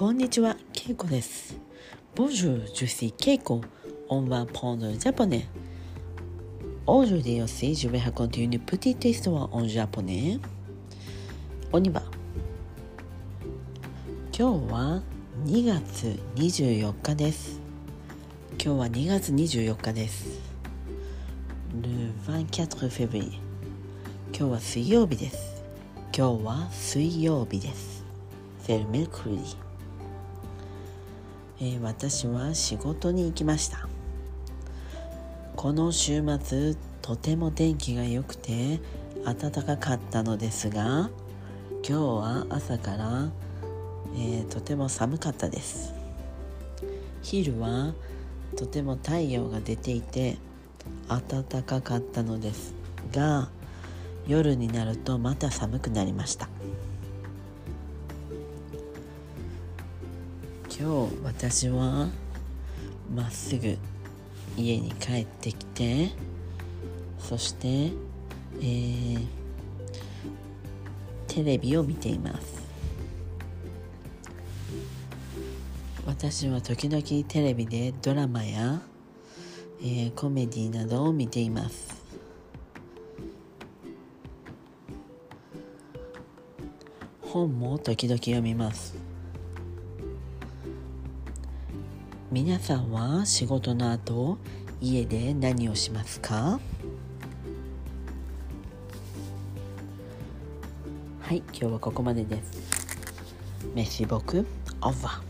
こんにちは、ケイコです。Bonjour, je suis Keiko. On va prendre le japonais. Aujourd'hui aussi, je vais raconter une petite histoire en japonais. On y va. 今日は2月24日です。今日は2月24日です。Le 24 février. 今日は水曜日です。今日は水曜日です。C'est le mercredi. えー私は仕事に行きました。この週末とても天気が良くて暖かかったのですが今日は朝から、えーとても寒かったです。昼はとても太陽が出ていて暖かかったのですが夜になるとまた寒くなりました。今日私はまっすぐ家に帰ってきてそして、えーテレビを見ています。私は時々テレビでドラマや、えーコメディなどを見ています。本も時々読みます。皆さんは仕事の後家で何をしますか？はい今日はここまでです。飯僕オーバー